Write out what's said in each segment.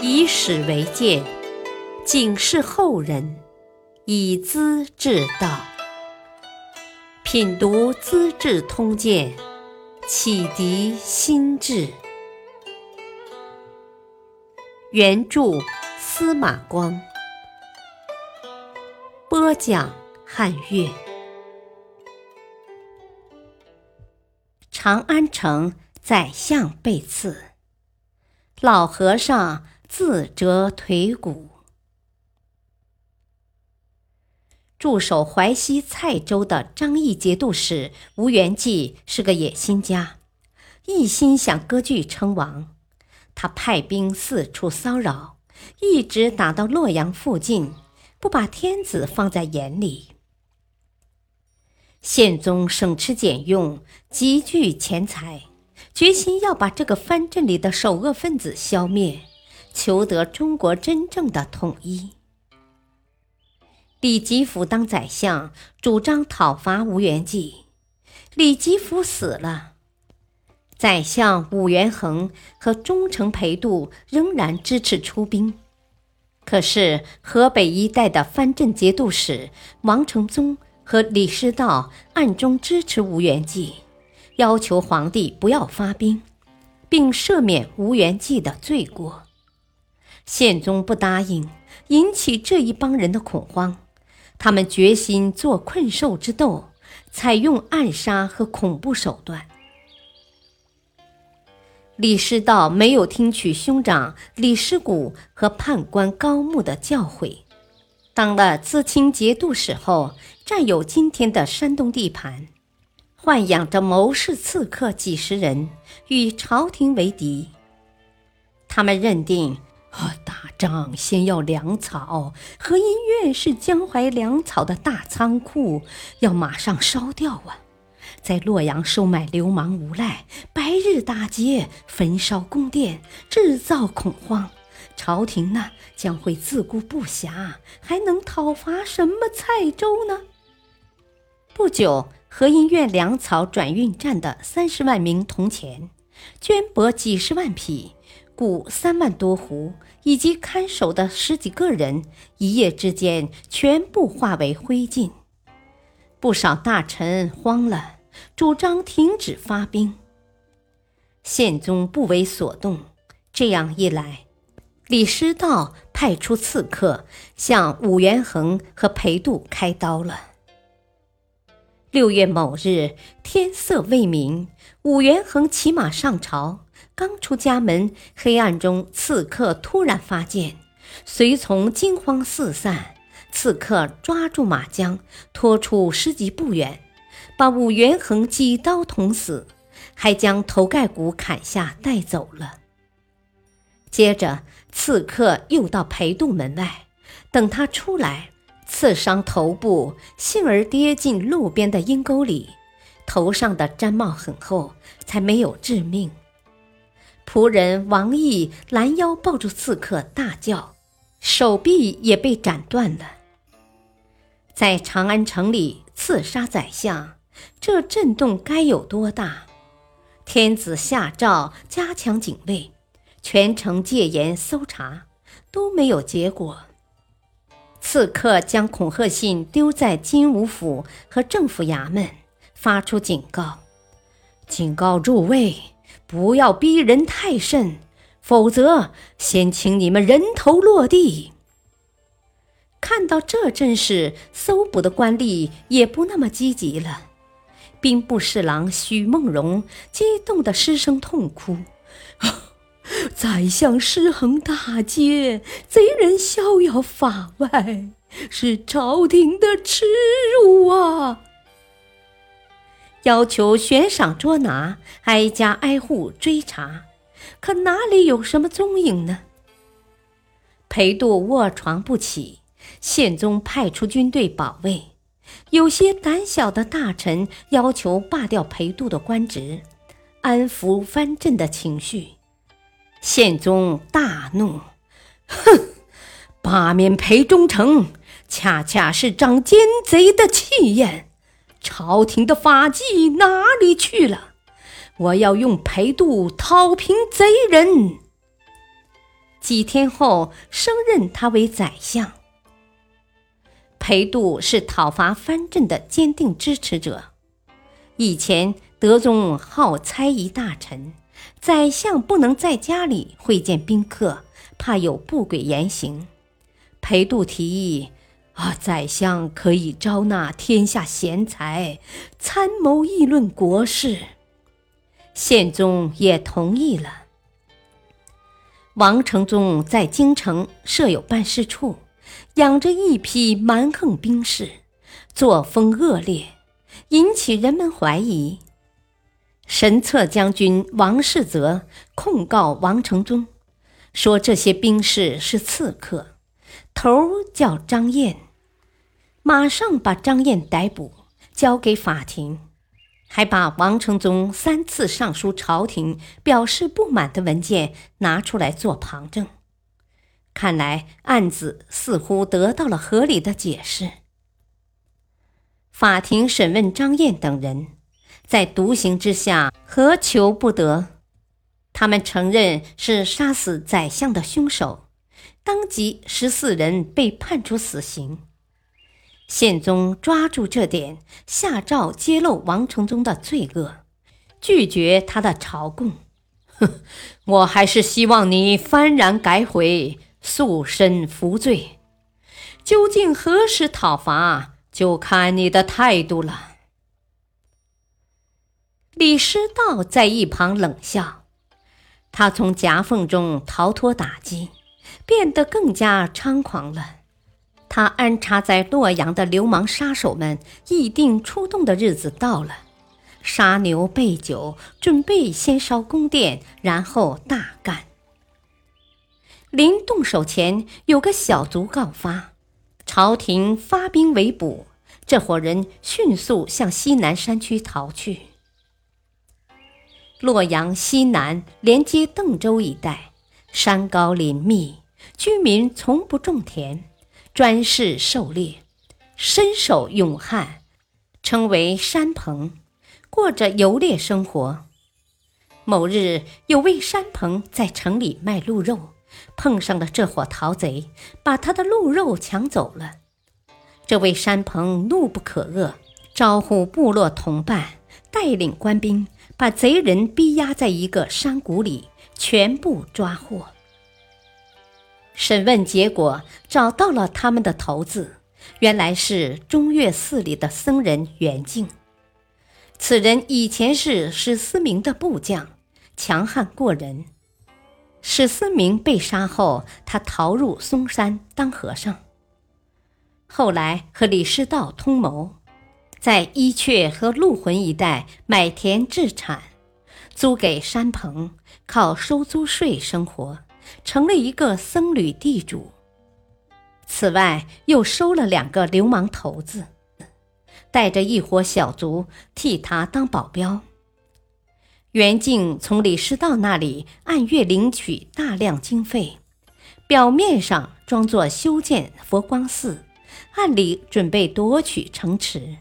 以史为鉴，警示后人，以资治道。品读《资治通鉴》，启迪心智。原著司马光，播讲汉乐。长安城宰相被刺，老和尚自折腿骨。驻守淮西蔡州的张毅节度使吴元济是个野心家，一心想割据称王。他派兵四处骚扰，一直打到洛阳附近，不把天子放在眼里。宪宗省吃俭用，积聚钱财，决心要把这个藩镇里的首恶分子消灭，求得中国真正的统一。李吉甫当宰相，主张讨伐吴元济。李吉甫死了。宰相武元衡和忠诚裴度仍然支持出兵，可是河北一带的藩镇节度使王承宗和李师道暗中支持吴元济，要求皇帝不要发兵，并赦免吴元济的罪过。宪宗不答应，引起这一帮人的恐慌，他们决心做困兽之斗，采用暗杀和恐怖手段。李师道没有听取兄长李师古和判官高木的教诲，当了淄青节度使后，占有今天的山东地盘，豢养着谋士刺客几十人，与朝廷为敌。他们认定，啊，打仗先要粮草，和音院是江淮粮草的大仓库，要马上烧掉啊！在洛阳收买流氓无赖，白日打劫、焚烧宫殿，制造恐慌，朝廷呢将会自顾不暇，还能讨伐什么蔡州呢？不久，何阴院粮草转运站的三十万名铜钱，绢帛几十万匹，谷三万多斛，以及看守的十几个人，一夜之间全部化为灰烬。不少大臣慌了。主张停止发兵，宪宗不为所动。这样一来，李师道派出刺客向武元衡和裴度开刀了。六月某日，天色未明，武元衡骑马上朝，刚出家门，黑暗中刺客突然发现，随从惊慌四散，刺客抓住马缰，拖出十几步远。把武元衡几刀捅死，还将头盖骨砍下带走了。接着，刺客又到裴度门外，等他出来，刺伤头部，幸而跌进路边的阴沟里，头上的毡帽很厚，才没有致命。仆人王毅拦腰抱住刺客，大叫，手臂也被斩断了。在长安城里刺杀宰相。这震动该有多大？天子下诏加强警卫，全城戒严搜查，都没有结果。刺客将恐吓信丢在金吾府和政府衙门，发出警告：警告诸位，不要逼人太甚，否则先请你们人头落地。看到这阵势，搜捕的官吏也不那么积极了。兵部侍郎许梦荣激动的失声痛哭：“ 宰相尸横大街，贼人逍遥法外，是朝廷的耻辱啊！”要求悬赏捉拿，挨家挨户追查，可哪里有什么踪影呢？裴度卧床不起，宪宗派出军队保卫。有些胆小的大臣要求罢掉裴度的官职，安抚藩镇的情绪。宪宗大怒：“哼，罢免裴忠诚，恰恰是长奸贼的气焰。朝廷的法纪哪里去了？我要用裴度讨平贼人。”几天后升任他为宰相。裴度是讨伐藩镇的坚定支持者。以前德宗好猜疑大臣，宰相不能在家里会见宾客，怕有不轨言行。裴度提议：“啊，宰相可以招纳天下贤才，参谋议论国事。”宪宗也同意了。王承宗在京城设有办事处。养着一批蛮横兵士，作风恶劣，引起人们怀疑。神策将军王世泽控告王承宗，说这些兵士是刺客，头儿叫张燕，马上把张燕逮捕，交给法庭，还把王承宗三次上书朝廷表示不满的文件拿出来做旁证。看来案子似乎得到了合理的解释。法庭审问张燕等人，在独行之下，何求不得？他们承认是杀死宰相的凶手，当即十四人被判处死刑。宪宗抓住这点，下诏揭露王承宗的罪恶，拒绝他的朝贡。哼，我还是希望你幡然改悔。肃身服罪，究竟何时讨伐，就看你的态度了。李师道在一旁冷笑，他从夹缝中逃脱打击，变得更加猖狂了。他安插在洛阳的流氓杀手们议定出动的日子到了，杀牛备酒，准备先烧宫殿，然后大干。临动手前，有个小卒告发，朝廷发兵围捕，这伙人迅速向西南山区逃去。洛阳西南连接邓州一带，山高林密，居民从不种田，专事狩猎，身手勇悍，称为山朋，过着游猎生活。某日，有位山朋在城里卖鹿肉。碰上了这伙逃贼，把他的鹿肉抢走了。这位山朋怒不可遏，招呼部落同伴，带领官兵，把贼人逼压在一个山谷里，全部抓获。审问结果找到了他们的头子，原来是中岳寺里的僧人袁敬。此人以前是史思明的部将，强悍过人。史思明被杀后，他逃入嵩山当和尚。后来和李师道通谋，在伊阙和鹿魂一带买田置产，租给山棚，靠收租税生活，成了一个僧侣地主。此外，又收了两个流氓头子，带着一伙小卒替他当保镖。袁敬从李师道那里按月领取大量经费，表面上装作修建佛光寺，暗里准备夺取城池。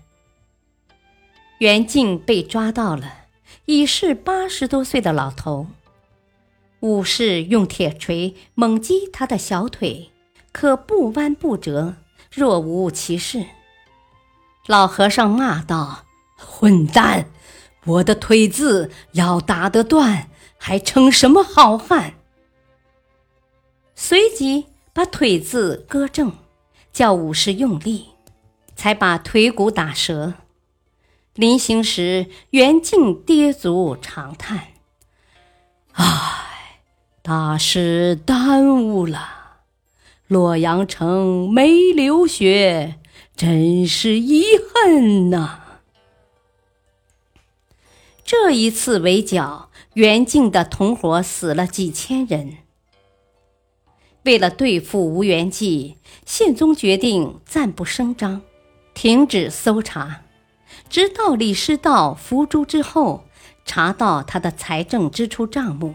袁敬被抓到了，已是八十多岁的老头。武士用铁锤猛击他的小腿，可不弯不折，若无其事。老和尚骂道：“混蛋！”我的腿子要打得断，还称什么好汉？随即把腿子割正，叫武士用力，才把腿骨打折。临行时，袁静跌足长叹：“啊，大事耽误了，洛阳城没流血，真是遗恨呐。”这一次围剿，袁敬的同伙死了几千人。为了对付吴元济，宪宗决定暂不声张，停止搜查，直到李师道伏诛之后，查到他的财政支出账目，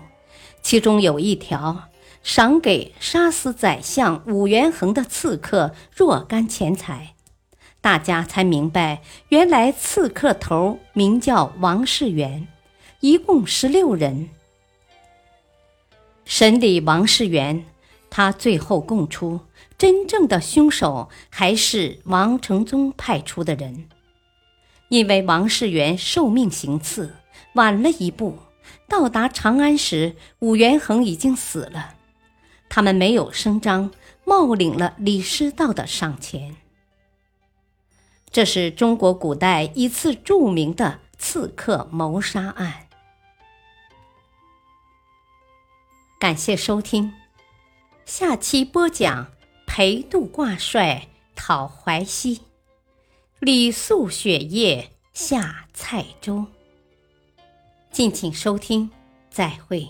其中有一条赏给杀死宰相武元衡的刺客若干钱财。大家才明白，原来刺客头名叫王世元，一共十六人。审理王世元，他最后供出，真正的凶手还是王承宗派出的人，因为王世元受命行刺晚了一步，到达长安时，武元衡已经死了。他们没有声张，冒领了李师道的赏钱。这是中国古代一次著名的刺客谋杀案。感谢收听，下期播讲裴度挂帅讨淮西，李肃雪夜下蔡州。敬请收听，再会。